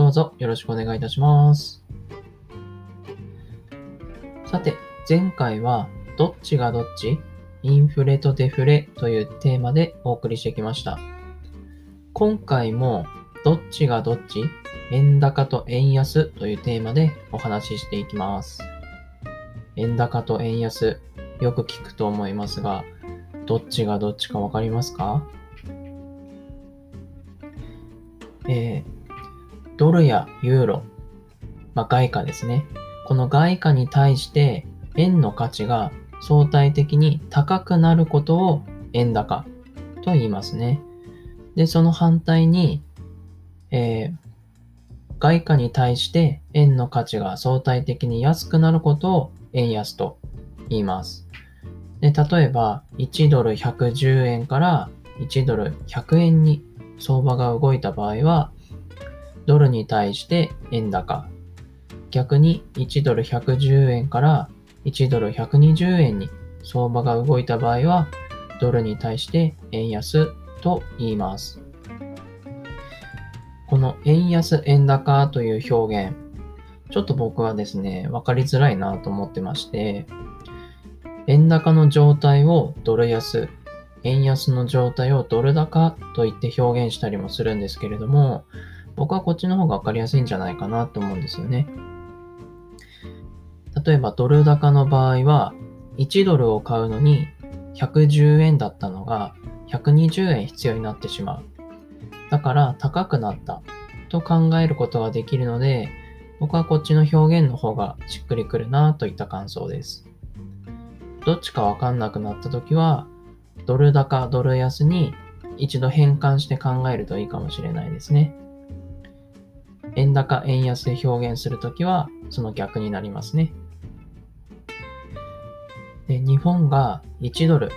どうぞよろしくお願いいたします。さて、前回はどっちがどっち？インフレとデフレというテーマでお送りしてきました。今回もどっちがどっち？円高と円安というテーマでお話ししていきます。円高と円安、よく聞くと思いますが、どっちがどっちかわかりますか？えー、ドルやユーロ、まあ、外貨ですね。この外貨に対して円の価値が相対的に高くなることを円高と言いますね。で、その反対に、えー、外貨に対して円の価値が相対的に安くなることを円安と言います。で、例えば、1ドル110円から1ドル100円に相場が動いた場合は、ドルに対して円高。逆に1ドル110円から1ドル120円に相場が動いた場合は、ドルに対して円安と言います。この円安円高という表現、ちょっと僕はですね、わかりづらいなと思ってまして、円高の状態をドル安、円安の状態をドル高と言って表現したりもするんですけれども、僕はこっちの方がわかりやすいんじゃないかなと思うんですよね。例えばドル高の場合は、1ドルを買うのに110円だったのが120円必要になってしまう。だから高くなったと考えることができるので、僕はこっちの表現の方がしっくりくるなといった感想です。どっちかわかんなくなった時は、ドル高、ドル安に一度変換して考えるといいかもしれないですね。円高、円安で表現するときは、その逆になりますね。で日本が1ドル、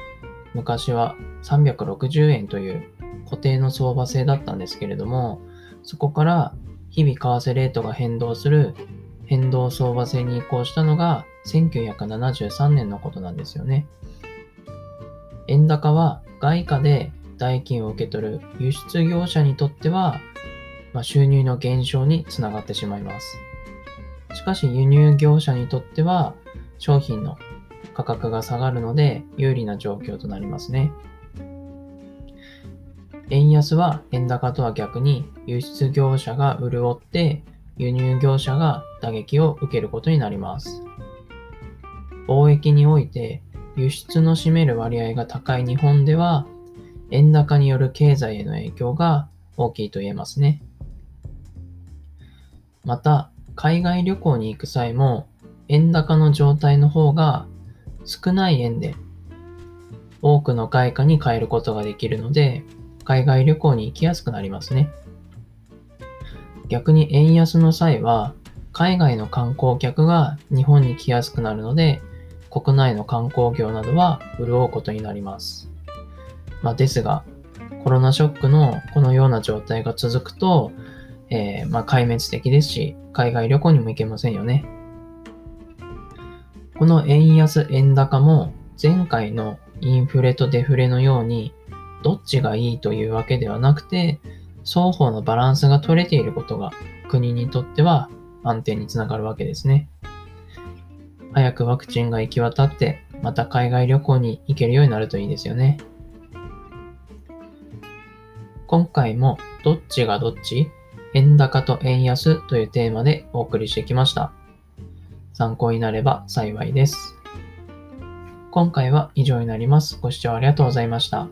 昔は360円という固定の相場制だったんですけれども、そこから日々為替レートが変動する変動相場制に移行したのが1973年のことなんですよね。円高は外貨で代金を受け取る輸出業者にとっては、まあ、収入の減少につながってしまいます。しかし輸入業者にとっては商品の価格が下がるので有利な状況となりますね。円安は円高とは逆に輸出業者が潤って輸入業者が打撃を受けることになります。貿易において輸出の占める割合が高い日本では、円高による経済への影響が大きいと言えますね。また、海外旅行に行く際も、円高の状態の方が少ない円で多くの外貨に変えることができるので、海外旅行に行きやすくなりますね。逆に円安の際は、海外の観光客が日本に来やすくなるので、国内の観光業などは潤うことになります。まあ、ですが、コロナショックのこのような状態が続くと、えー、まあ、壊滅的ですし、海外旅行にも行けませんよね。この円安円高も前回のインフレとデフレのようにどっちがいいというわけではなくて双方のバランスが取れていることが国にとっては安定につながるわけですね。早くワクチンが行き渡って、また海外旅行に行けるようになるといいですよね。今回もどっちがどっち？円高と円安というテーマでお送りしてきました。参考になれば幸いです。今回は以上になります。ご視聴ありがとうございました。